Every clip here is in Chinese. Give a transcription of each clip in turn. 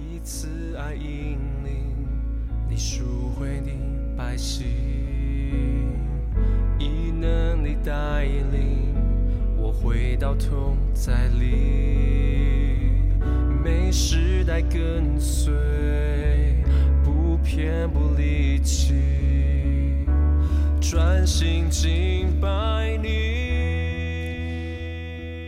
以慈爱引领你赎回你百姓，以能力带领我回到同在里，每时代跟随，不偏不离弃，专心敬拜你。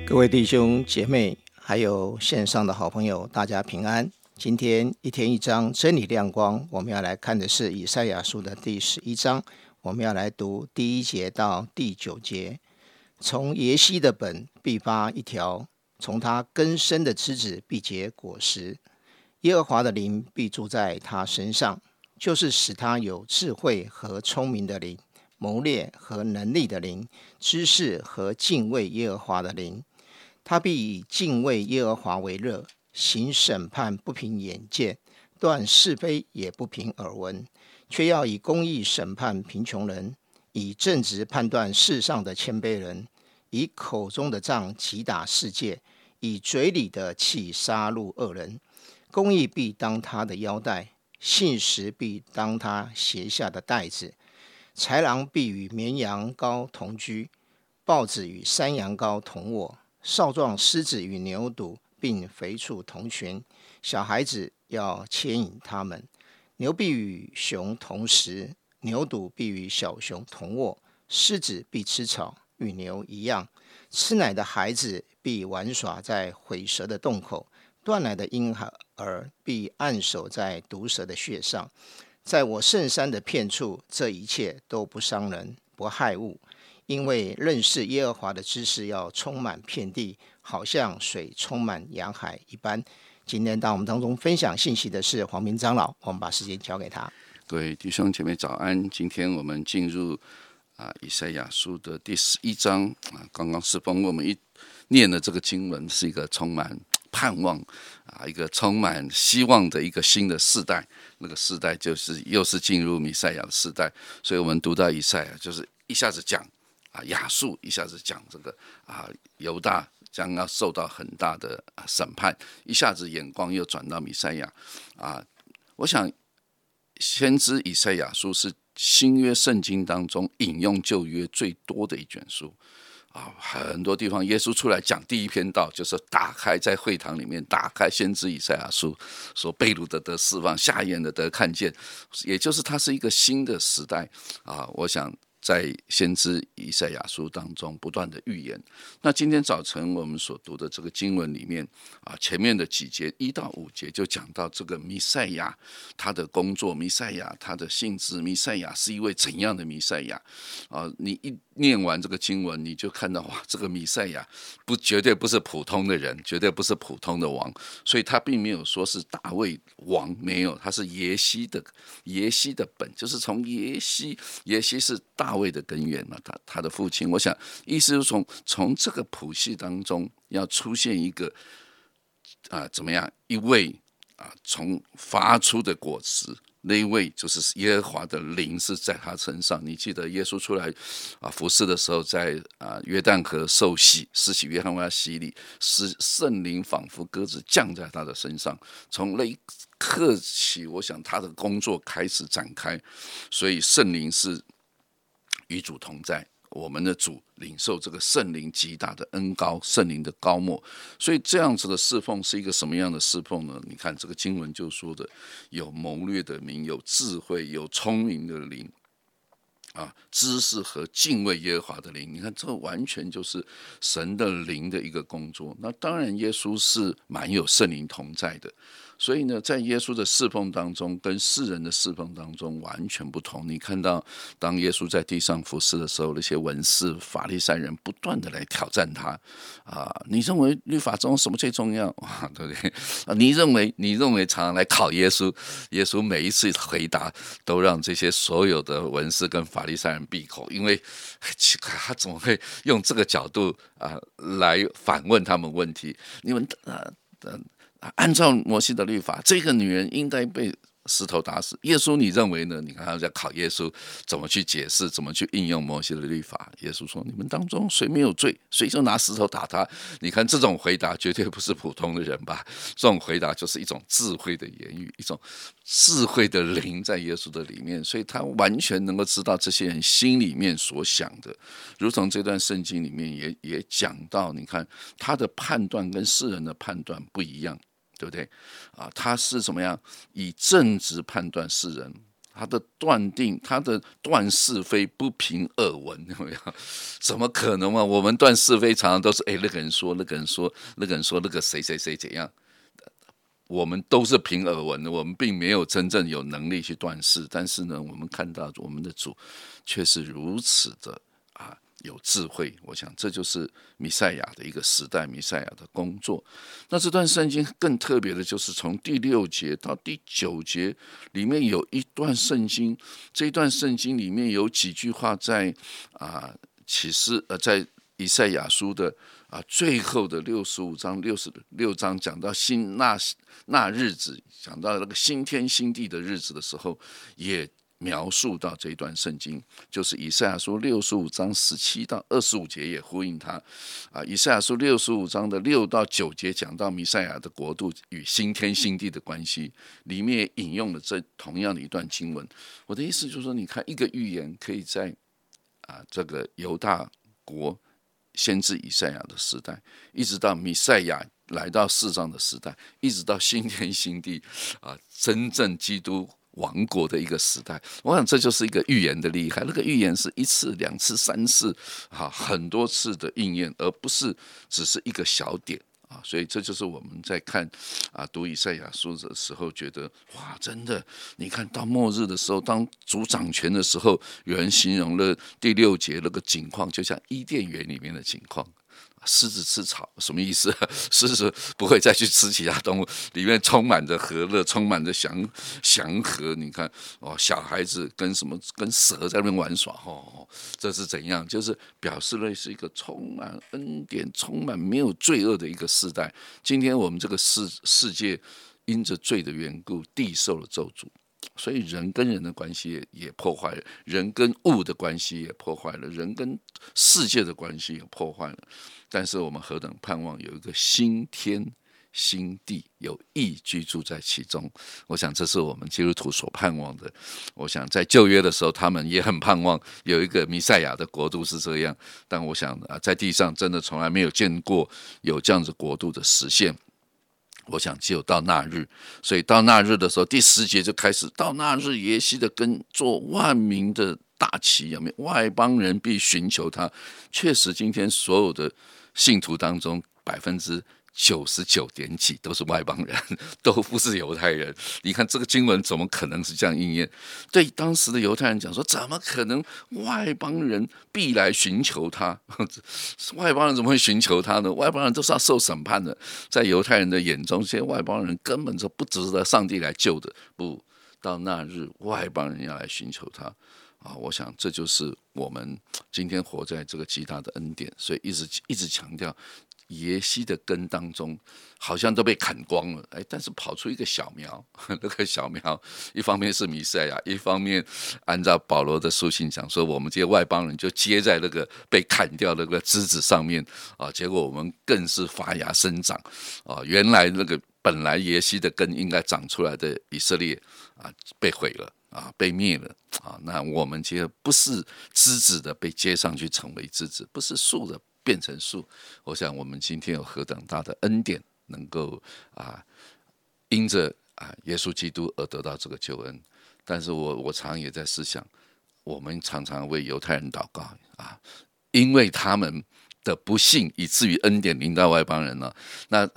各位弟兄姐妹，还有线上的好朋友，大家平安。今天一天一章真理亮光，我们要来看的是以赛亚书的第十一章，我们要来读第一节到第九节。从耶西的本必发一条，从他根生的枝子必结果实。耶和华的灵必住在他身上，就是使他有智慧和聪明的灵，谋略和能力的灵，知识和敬畏耶和华的灵。他必以敬畏耶和华为乐，行审判不凭眼见，断是非也不凭耳闻，却要以公义审判贫穷人，以正直判断世上的谦卑人，以口中的杖击打世界，以嘴里的气杀戮恶人。公义必当他的腰带，信实必当他鞋下的带子。豺狼必与绵羊羔同居，豹子与山羊羔同卧。少壮狮子与牛犊并肥畜同群，小孩子要牵引他们。牛必与熊同食，牛犊必与小熊同卧。狮子必吃草，与牛一样。吃奶的孩子必玩耍在毁蛇的洞口，断奶的婴儿必按守在毒蛇的穴上。在我圣山的片处，这一切都不伤人，不害物。因为认识耶和华的知识要充满遍地，好像水充满洋海一般。今天到我们当中分享信息的是黄明长老，我们把时间交给他。各位弟兄姐妹早安！今天我们进入啊以赛亚书的第十一章啊，刚刚是帮我们一念的这个经文，是一个充满盼望啊，一个充满希望的一个新的世代。那个世代就是又是进入弥赛亚的世代，所以我们读到以赛亚，就是一下子讲。啊，亚述一下子讲这个啊，犹大将要受到很大的审判，一下子眼光又转到米赛亚啊。我想，先知以赛亚书是新约圣经当中引用旧约最多的一卷书啊，很多地方耶稣出来讲第一篇道，就是打开在会堂里面打开先知以赛亚书，说被掳的得释放，瞎眼的得看见，也就是它是一个新的时代啊。我想。在先知以赛亚书当中不断的预言。那今天早晨我们所读的这个经文里面啊，前面的几节一到五节就讲到这个弥赛亚他的工作，弥赛亚他的性质，弥赛亚是一位怎样的弥赛亚啊？你一念完这个经文，你就看到哇，这个弥赛亚不绝对不是普通的人，绝对不是普通的王，所以他并没有说是大卫王，没有，他是耶西的耶西的本，就是从耶西，耶西是大。卫的根源嘛，他他的父亲，我想意思是从从这个谱系当中要出现一个啊怎么样一位啊从发出的果实那一位就是耶和华的灵是在他身上。你记得耶稣出来啊服侍的时候，在啊约旦河受洗，施洗约翰为他洗礼，使圣灵仿佛鸽子降在他的身上。从那一刻起，我想他的工作开始展开，所以圣灵是。与主同在，我们的主领受这个圣灵极大的恩高，圣灵的高莫，所以这样子的侍奉是一个什么样的侍奉呢？你看这个经文就说的，有谋略的名，有智慧，有聪明的灵，啊，知识和敬畏耶和华的灵。你看，这完全就是神的灵的一个工作。那当然，耶稣是蛮有圣灵同在的。所以呢，在耶稣的侍奉当中，跟世人的侍奉当中完全不同。你看到，当耶稣在地上服侍的时候，那些文士、法利赛人不断的来挑战他啊！你认为律法中什么最重要啊？对不对？啊，你认为你认为常常来考耶稣，耶稣每一次回答都让这些所有的文士跟法利赛人闭口，因为奇怪，他怎么会用这个角度啊来反问他们问题？你们啊，嗯。按照摩西的律法，这个女人应该被石头打死耶稣，你认为呢？你看他在考耶稣怎么去解释，怎么去应用摩西的律法。耶稣说：“你们当中谁没有罪，谁就拿石头打他。”你看这种回答绝对不是普通的人吧？这种回答就是一种智慧的言语，一种智慧的灵在耶稣的里面，所以他完全能够知道这些人心里面所想的。如同这段圣经里面也也讲到，你看他的判断跟世人的判断不一样。对不对啊？他是怎么样以正直判断世人？他的断定，他的断是非不凭耳闻，怎么样？怎么可能嘛？我们断是非常常都是哎，那个人说，那个人说，那个人说，那个谁谁谁怎样？我们都是凭耳闻的，我们并没有真正有能力去断事。但是呢，我们看到我们的主却是如此的。有智慧，我想这就是弥赛亚的一个时代，弥赛亚的工作。那这段圣经更特别的就是从第六节到第九节里面有一段圣经，这一段圣经里面有几句话在啊启示呃在以赛亚书的啊最后的六十五章六十六章讲到新那那日子，讲到那个新天新地的日子的时候，也。描述到这一段圣经，就是以赛亚书六十五章十七到二十五节也呼应他啊。以赛亚书六十五章的六到九节讲到弥赛亚的国度与新天新地的关系，里面也引用了这同样的一段经文。我的意思就是说，你看一个预言可以在啊这个犹大国先知以赛亚的时代，一直到弥赛亚来到世上的时代，一直到新天新地啊，真正基督。王国的一个时代，我想这就是一个预言的厉害。那个预言是一次、两次、三次，哈，很多次的应验，而不是只是一个小点啊。所以这就是我们在看啊读以赛亚书的时候，觉得哇，真的，你看到末日的时候，当主掌权的时候，有人形容了第六节那个景况，就像伊甸园里面的景况。狮子吃草什么意思？狮子不会再去吃其他动物，里面充满着和乐，充满着祥祥和。你看哦，小孩子跟什么跟蛇在那边玩耍，哦，这是怎样？就是表示了是一个充满恩典、充满没有罪恶的一个时代。今天我们这个世世界因着罪的缘故，地受了咒诅。所以人跟人的关系也破坏了，人跟物的关系也破坏了，人跟世界的关系也破坏了。但是我们何等盼望有一个新天新地，有意居住在其中。我想这是我们基督徒所盼望的。我想在旧约的时候，他们也很盼望有一个弥赛亚的国度是这样。但我想啊，在地上真的从来没有见过有这样子国度的实现。我想只有到那日，所以到那日的时候，第十节就开始。到那日，耶西的跟做万民的大旗，有没有？外邦人必寻求他。确实，今天所有的信徒当中，百分之。九十九点几都是外邦人，都不是犹太人。你看这个经文怎么可能是这样应验？对当时的犹太人讲说，怎么可能外邦人必来寻求他？外邦人怎么会寻求他呢？外邦人都是要受审判的。在犹太人的眼中，这些外邦人根本就不值得上帝来救的。不到那日，外邦人要来寻求他啊！我想这就是我们今天活在这个极大的恩典，所以一直一直强调。耶西的根当中，好像都被砍光了，哎，但是跑出一个小苗，那个小苗，一方面是弥赛亚，一方面按照保罗的书信讲说，我们这些外邦人就接在那个被砍掉那个枝子上面啊，结果我们更是发芽生长啊，原来那个本来耶西的根应该长出来的以色列啊，被毁了啊，被灭了啊，那我们其实不是枝子的被接上去成为枝子，不是树的。变成树，我想我们今天有何等大的恩典，能够啊，因着啊耶稣基督而得到这个救恩。但是我我常也在思想，我们常常为犹太人祷告啊，因为他们的不幸，以至于恩典临到外邦人了。那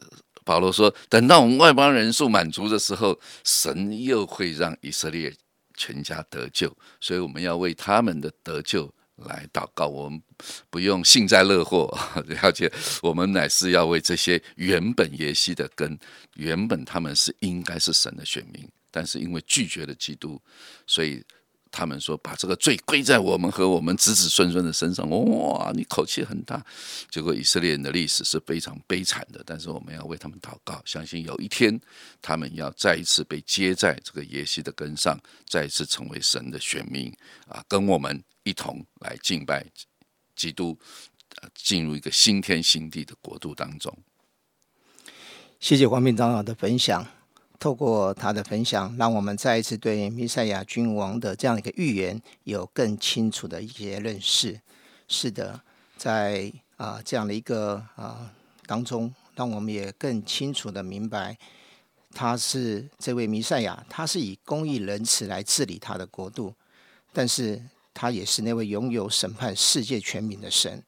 保罗说，等到我们外邦人数满足的时候，神又会让以色列全家得救。所以我们要为他们的得救。来祷告，我们不用幸灾乐祸，了解我们乃是要为这些原本耶西的根，原本他们是应该是神的选民，但是因为拒绝了基督，所以他们说把这个罪归在我们和我们子子孙孙的身上。哇，你口气很大。结果以色列人的历史是非常悲惨的，但是我们要为他们祷告，相信有一天他们要再一次被接在这个耶西的根上，再一次成为神的选民啊，跟我们一同来敬拜基督，进入一个新天新地的国度当中。谢谢黄明长老的分享。透过他的分享，让我们再一次对弥赛亚君王的这样一个预言有更清楚的一些认识。是的，在啊这样的一个啊当中，让我们也更清楚的明白，他是这位弥赛亚，他是以公义仁慈来治理他的国度，但是他也是那位拥有审判世界全民的神。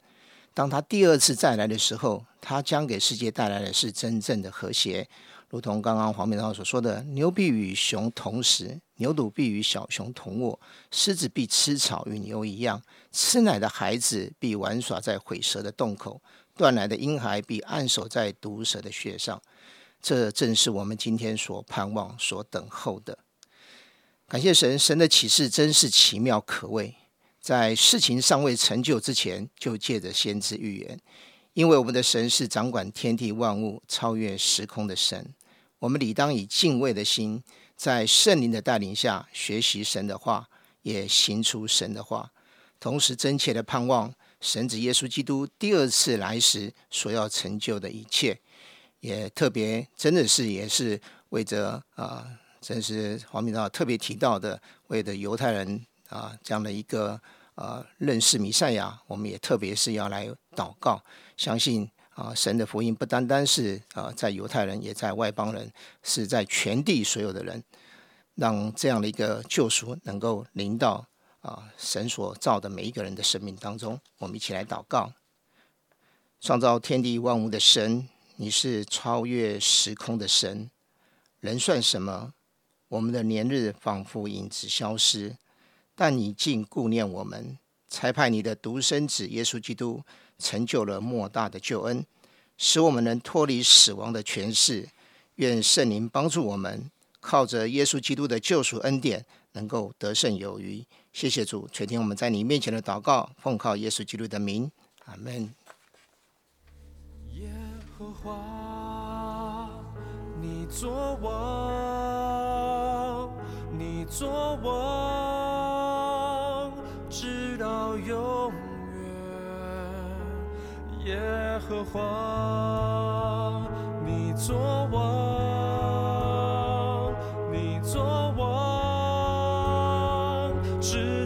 当他第二次再来的时候，他将给世界带来的是真正的和谐。如同刚刚黄明涛所说的，牛必与熊同食，牛犊必与小熊同卧，狮子必吃草与牛一样，吃奶的孩子必玩耍在毁蛇的洞口，断奶的婴孩必按守在毒蛇的穴上。这正是我们今天所盼望、所等候的。感谢神，神的启示真是奇妙可畏，在事情尚未成就之前，就借着先知预言。因为我们的神是掌管天地万物、超越时空的神，我们理当以敬畏的心，在圣灵的带领下学习神的话，也行出神的话，同时真切的盼望神子耶稣基督第二次来时所要成就的一切，也特别真的是也是为着啊，真是黄明道特别提到的，为的犹太人啊这样的一个啊认识弥赛亚，我们也特别是要来祷告。相信啊，神的福音不单单是啊，在犹太人，也在外邦人，是在全地所有的人，让这样的一个救赎能够临到啊，神所造的每一个人的生命当中。我们一起来祷告：创造天地万物的神，你是超越时空的神，人算什么？我们的年日仿佛影子消失，但你竟顾念我们，才派你的独生子耶稣基督。成就了莫大的救恩，使我们能脱离死亡的权势。愿圣灵帮助我们，靠着耶稣基督的救赎恩典，能够得胜有余。谢谢主，垂听我们在你面前的祷告，奉靠耶稣基督的名，阿门。耶和华，你作王，作王，直到永远。耶和华，你作王，你作王，直。